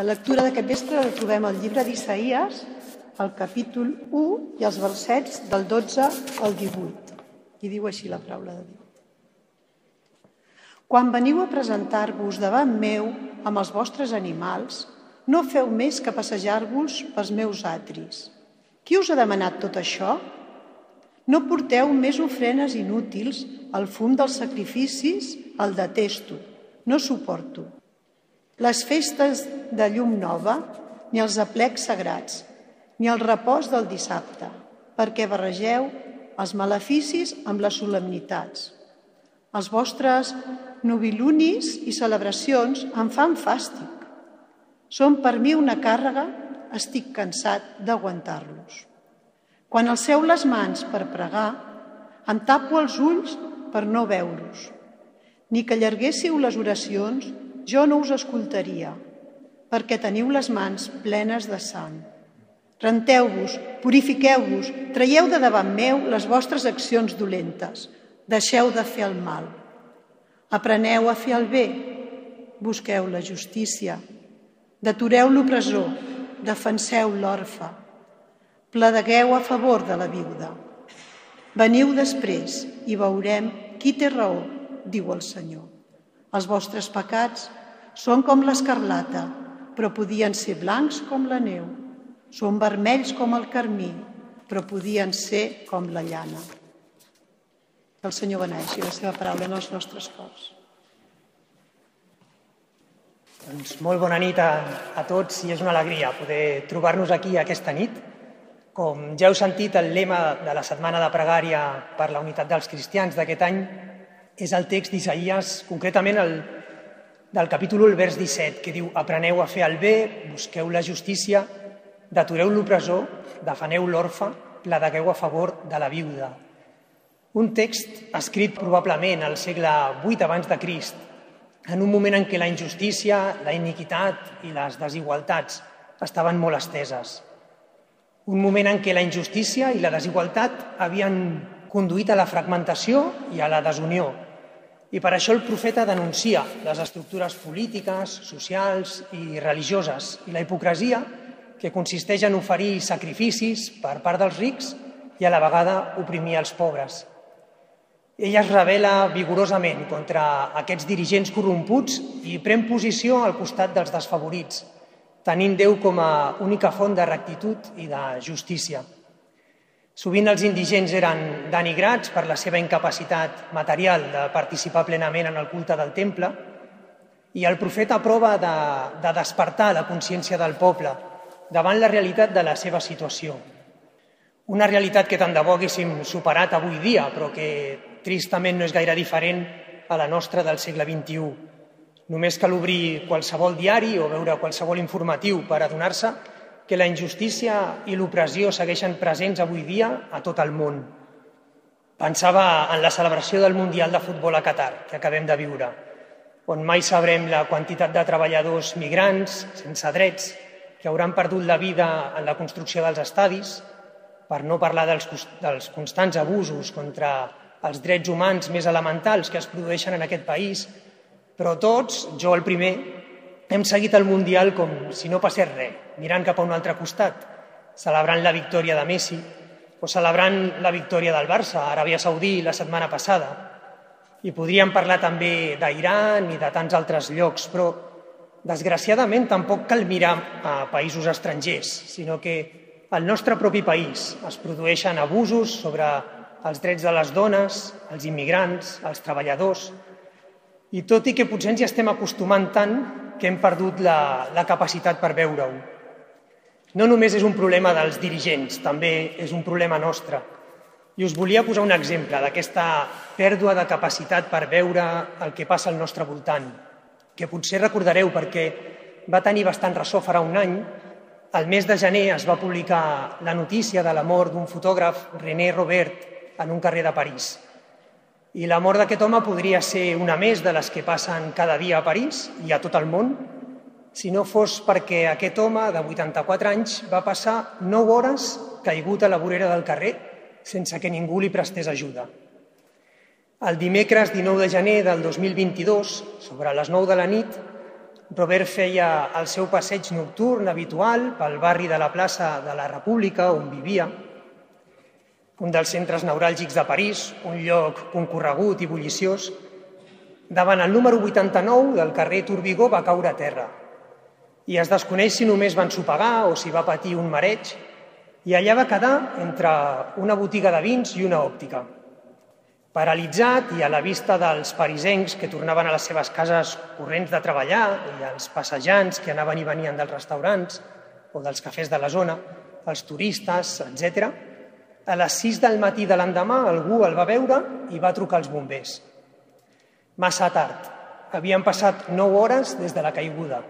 La lectura d'aquest vespre la trobem al llibre d'Isaïes, al capítol 1 i els versets del 12 al 18. I diu així la paraula de Déu. Quan veniu a presentar-vos davant meu amb els vostres animals, no feu més que passejar-vos pels meus atris. Qui us ha demanat tot això? No porteu més ofrenes inútils, el fum dels sacrificis el detesto, no suporto. Les festes de llum nova, ni els aplecs sagrats, ni el repòs del dissabte, perquè barregeu els maleficis amb les solemnitats. Els vostres nobilunis i celebracions em fan fàstic. Són per mi una càrrega, estic cansat d'aguantar-los. Quan alceu les mans per pregar, em tapo els ulls per no veure-los. Ni que allarguéssiu les oracions, jo no us escoltaria, perquè teniu les mans plenes de sang. Renteu-vos, purifiqueu-vos, traieu de davant meu les vostres accions dolentes. Deixeu de fer el mal. Apreneu a fer el bé. Busqueu la justícia. Detureu l'opressor. Defenseu l'orfe. Pledegueu a favor de la viuda. Veniu després i veurem qui té raó, diu el Senyor. Els vostres pecats són com l'escarlata, però podien ser blancs com la neu. Són vermells com el carmí, però podien ser com la llana. Que el Senyor beneixi la seva paraula en els nostres cors. Doncs molt bona nit a, a tots i és una alegria poder trobar-nos aquí aquesta nit. Com ja heu sentit, el lema de la setmana de pregària per la unitat dels cristians d'aquest any és el text d'Isaïes, concretament el, del capítol 1, el vers 17, que diu «Apreneu a fer el bé, busqueu la justícia, detureu l'opressor, defeneu l'orfe, pledegueu a favor de la viuda». Un text escrit probablement al segle VIII abans de Crist, en un moment en què la injustícia, la iniquitat i les desigualtats estaven molt esteses. Un moment en què la injustícia i la desigualtat havien conduït a la fragmentació i a la desunió, i per això el profeta denuncia les estructures polítiques, socials i religioses i la hipocresia que consisteix en oferir sacrificis per part dels rics i a la vegada oprimir els pobres. Ell es revela vigorosament contra aquests dirigents corromputs i pren posició al costat dels desfavorits, tenint Déu com a única font de rectitud i de justícia. Sovint els indigents eren denigrats per la seva incapacitat material de participar plenament en el culte del temple i el profeta prova de, de despertar la consciència del poble davant la realitat de la seva situació. Una realitat que tant de bo haguéssim superat avui dia, però que tristament no és gaire diferent a la nostra del segle XXI. Només cal obrir qualsevol diari o veure qualsevol informatiu per adonar-se que la injustícia i l'opressió segueixen presents avui dia a tot el món. Pensava en la celebració del Mundial de Futbol a Qatar, que acabem de viure, on mai sabrem la quantitat de treballadors migrants sense drets que hauran perdut la vida en la construcció dels estadis, per no parlar dels, dels constants abusos contra els drets humans més elementals que es produeixen en aquest país, però tots, jo el primer, hem seguit el Mundial com si no passés res, mirant cap a un altre costat, celebrant la victòria de Messi o celebrant la victòria del Barça, a Aràbia Saudí, la setmana passada. I podríem parlar també d'Iran i de tants altres llocs, però desgraciadament tampoc cal mirar a països estrangers, sinó que al nostre propi país es produeixen abusos sobre els drets de les dones, els immigrants, els treballadors, i tot i que potser ens hi estem acostumant tant que hem perdut la, la capacitat per veure-ho. No només és un problema dels dirigents, també és un problema nostre. I us volia posar un exemple d'aquesta pèrdua de capacitat per veure el que passa al nostre voltant, que potser recordareu perquè va tenir bastant ressò farà un any. Al mes de gener es va publicar la notícia de la mort d'un fotògraf, René Robert, en un carrer de París. I la mort d'aquest home podria ser una més de les que passen cada dia a París i a tot el món, si no fos perquè aquest home de 84 anys va passar 9 hores caigut a la vorera del carrer sense que ningú li prestés ajuda. El dimecres 19 de gener del 2022, sobre les 9 de la nit, Robert feia el seu passeig nocturn habitual pel barri de la plaça de la República on vivia, un dels centres neuràlgics de París, un lloc concorregut i bulliciós, davant el número 89 del carrer Turbigó va caure a terra i es desconeix si només van sopegar o si va patir un mareig i allà va quedar entre una botiga de vins i una òptica. Paralitzat i a la vista dels parisencs que tornaven a les seves cases corrents de treballar i els passejants que anaven i venien dels restaurants o dels cafès de la zona, els turistes, etc. A les 6 del matí de l'endemà algú el va veure i va trucar als bombers. Massa tard. Havien passat 9 hores des de la caiguda.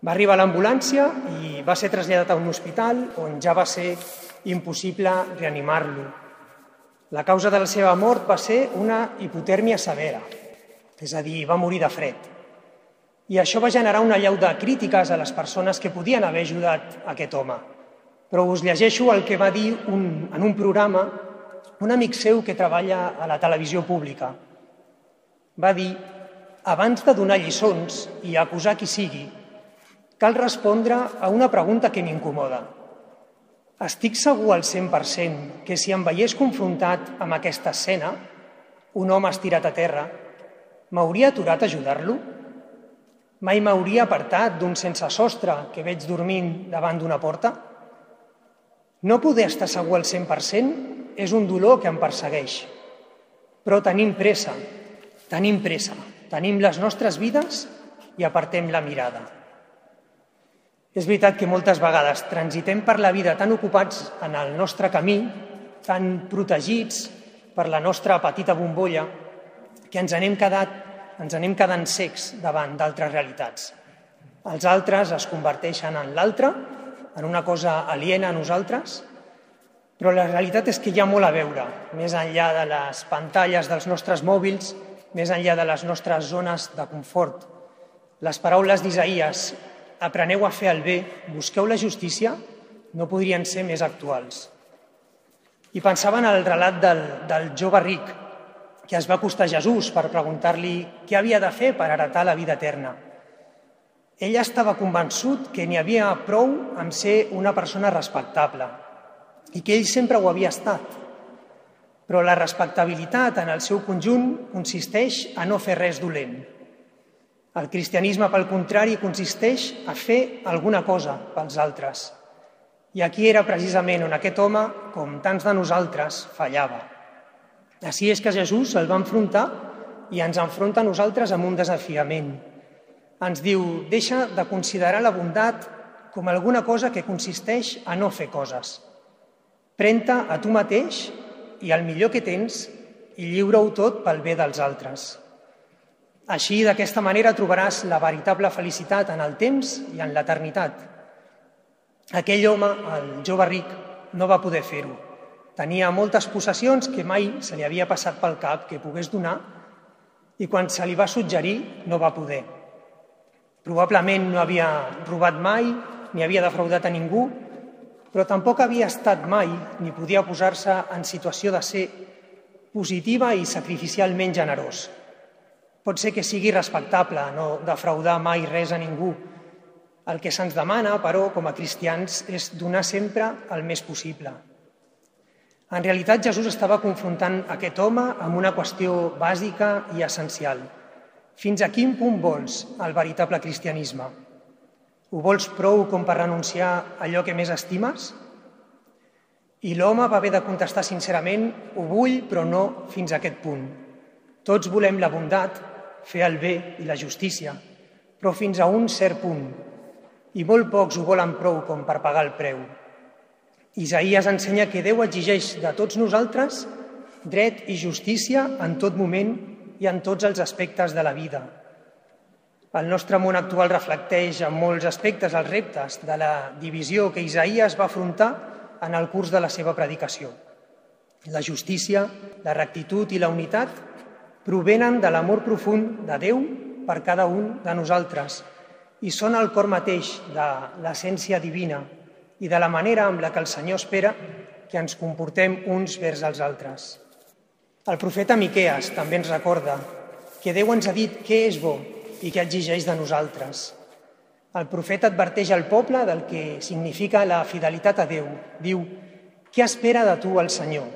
Va arribar l'ambulància i va ser traslladat a un hospital on ja va ser impossible reanimar-lo la causa de la seva mort va ser una hipotèrmia severa, és a dir, va morir de fred. I això va generar una llau de crítiques a les persones que podien haver ajudat aquest home. Però us llegeixo el que va dir un, en un programa un amic seu que treballa a la televisió pública. Va dir, abans de donar lliçons i acusar qui sigui, cal respondre a una pregunta que m'incomoda. Estic segur al 100% que si em veiés confrontat amb aquesta escena, un home estirat a terra, m'hauria aturat a ajudar-lo? Mai m'hauria apartat d'un sense sostre que veig dormint davant d'una porta? No poder estar segur al 100% és un dolor que em persegueix. Però tenim pressa, tenim pressa, tenim les nostres vides i apartem la mirada. És veritat que moltes vegades transitem per la vida tan ocupats en el nostre camí, tan protegits per la nostra petita bombolla, que ens anem, quedat, ens anem quedant secs davant d'altres realitats. Els altres es converteixen en l'altre, en una cosa aliena a nosaltres, però la realitat és que hi ha molt a veure, més enllà de les pantalles dels nostres mòbils, més enllà de les nostres zones de confort. Les paraules d'Isaïes apreneu a fer el bé, busqueu la justícia, no podrien ser més actuals. I pensava en el relat del, del jove ric que es va acostar a Jesús per preguntar-li què havia de fer per heretar la vida eterna. Ell estava convençut que n'hi havia prou amb ser una persona respectable i que ell sempre ho havia estat. Però la respectabilitat en el seu conjunt consisteix a no fer res dolent, el cristianisme, pel contrari, consisteix a fer alguna cosa pels altres. I aquí era precisament on aquest home, com tants de nosaltres, fallava. Així és que Jesús el va enfrontar i ens enfronta a nosaltres amb un desafiament. Ens diu, deixa de considerar la bondat com alguna cosa que consisteix a no fer coses. Prenta a tu mateix i el millor que tens i lliura-ho tot pel bé dels altres. Així, d'aquesta manera, trobaràs la veritable felicitat en el temps i en l'eternitat. Aquell home, el jove ric, no va poder fer-ho. Tenia moltes possessions que mai se li havia passat pel cap que pogués donar i quan se li va suggerir no va poder. Probablement no havia robat mai ni havia defraudat a ningú, però tampoc havia estat mai ni podia posar-se en situació de ser positiva i sacrificialment generós. Pot ser que sigui respectable no defraudar mai res a ningú. El que se'ns demana, però, com a cristians, és donar sempre el més possible. En realitat, Jesús estava confrontant aquest home amb una qüestió bàsica i essencial. Fins a quin punt vols el veritable cristianisme? Ho vols prou com per renunciar a allò que més estimes? I l'home va haver de contestar sincerament, ho vull, però no fins a aquest punt. Tots volem la bondat, fer el bé i la justícia, però fins a un cert punt, i molt pocs ho volen prou com per pagar el preu. Isaías ensenya que Déu exigeix de tots nosaltres dret i justícia en tot moment i en tots els aspectes de la vida. El nostre món actual reflecteix en molts aspectes els reptes de la divisió que Isaías va afrontar en el curs de la seva predicació. La justícia, la rectitud i la unitat provenen de l'amor profund de Déu per cada un de nosaltres i són el cor mateix de l'essència divina i de la manera amb la que el Senyor espera que ens comportem uns vers als altres. El profeta Miqueas també ens recorda que Déu ens ha dit què és bo i que exigeix de nosaltres. El profeta adverteix al poble del que significa la fidelitat a Déu. Diu, què espera de tu el Senyor?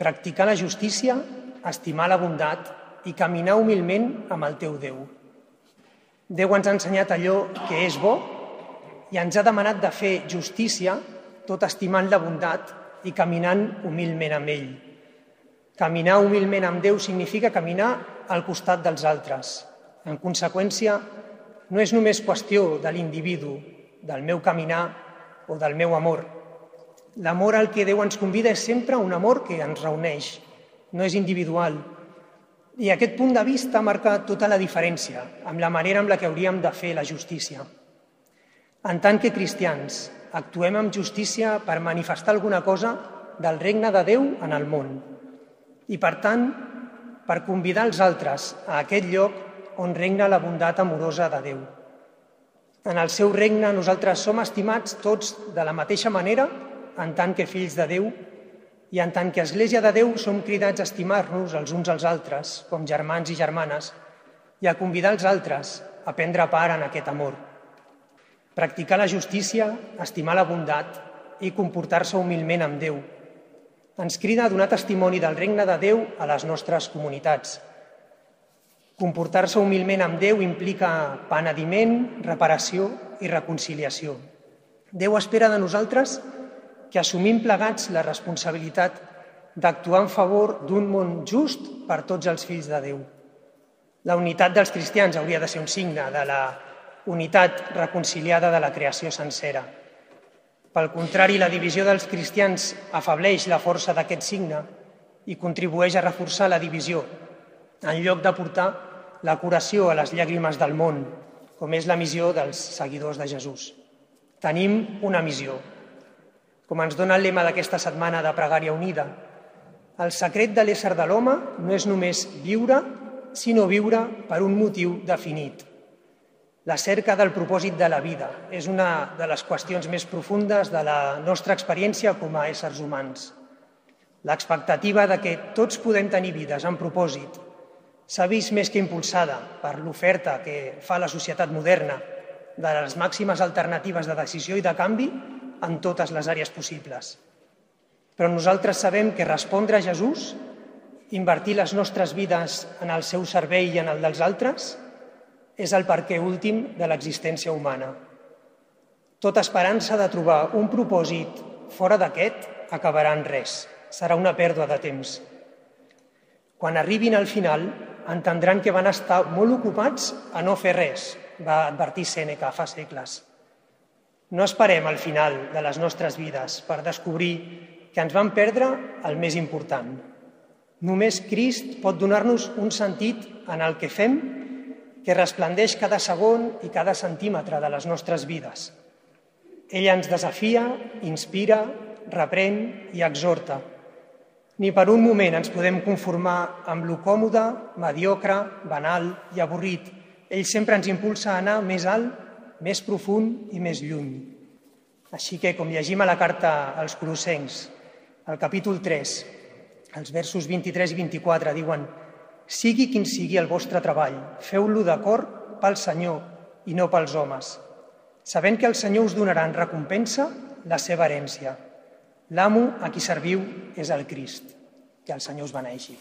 Practicar la justícia, estimar la bondat i caminar humilment amb el teu Déu. Déu ens ha ensenyat allò que és bo i ens ha demanat de fer justícia tot estimant la bondat i caminant humilment amb ell. Caminar humilment amb Déu significa caminar al costat dels altres. En conseqüència, no és només qüestió de l'individu, del meu caminar o del meu amor. L'amor al que Déu ens convida és sempre un amor que ens reuneix, no és individual. I aquest punt de vista marca tota la diferència amb la manera amb la que hauríem de fer la justícia. En tant que cristians, actuem amb justícia per manifestar alguna cosa del regne de Déu en el món i, per tant, per convidar els altres a aquest lloc on regna la bondat amorosa de Déu. En el seu regne nosaltres som estimats tots de la mateixa manera en tant que fills de Déu i en tant que Església de Déu som cridats a estimar-nos els uns als altres com germans i germanes i a convidar els altres a prendre part en aquest amor. Practicar la justícia, estimar la bondat i comportar-se humilment amb Déu. Ens crida a donar testimoni del regne de Déu a les nostres comunitats – Comportar-se humilment amb Déu implica penediment, reparació i reconciliació. Déu espera de nosaltres que assumim plegats la responsabilitat d'actuar en favor d'un món just per tots els fills de Déu. La unitat dels cristians hauria de ser un signe de la unitat reconciliada de la creació sencera. Pel contrari, la divisió dels cristians afableix la força d'aquest signe i contribueix a reforçar la divisió en lloc de portar la curació a les llàgrimes del món, com és la missió dels seguidors de Jesús. Tenim una missió. Com ens dona el lema d'aquesta setmana de Pregària Unida, el secret de l'ésser de l'home no és només viure, sinó viure per un motiu definit. La cerca del propòsit de la vida és una de les qüestions més profundes de la nostra experiència com a éssers humans. L'expectativa de que tots podem tenir vides amb propòsit s'ha vist més que impulsada per l'oferta que fa la societat moderna de les màximes alternatives de decisió i de canvi en totes les àrees possibles. Però nosaltres sabem que respondre a Jesús, invertir les nostres vides en el seu servei i en el dels altres, és el perquè últim de l'existència humana. Tota esperança de trobar un propòsit fora d'aquest acabarà en res. Serà una pèrdua de temps. Quan arribin al final, entendran que van estar molt ocupats a no fer res, va advertir Sèneca fa segles. No esperem al final de les nostres vides per descobrir que ens van perdre el més important. Només Crist pot donar-nos un sentit en el que fem que resplendeix cada segon i cada centímetre de les nostres vides. Ell ens desafia, inspira, reprèn i exhorta ni per un moment ens podem conformar amb lo còmode, mediocre, banal i avorrit. Ell sempre ens impulsa a anar més alt, més profund i més lluny. Així que, com llegim a la carta als Colossencs, al capítol 3, els versos 23 i 24 diuen «Sigui quin sigui el vostre treball, feu-lo d'acord pel Senyor i no pels homes, sabent que el Senyor us donarà en recompensa la seva herència». L'amo a qui serviu és el Crist. Que el Senyor us beneixi.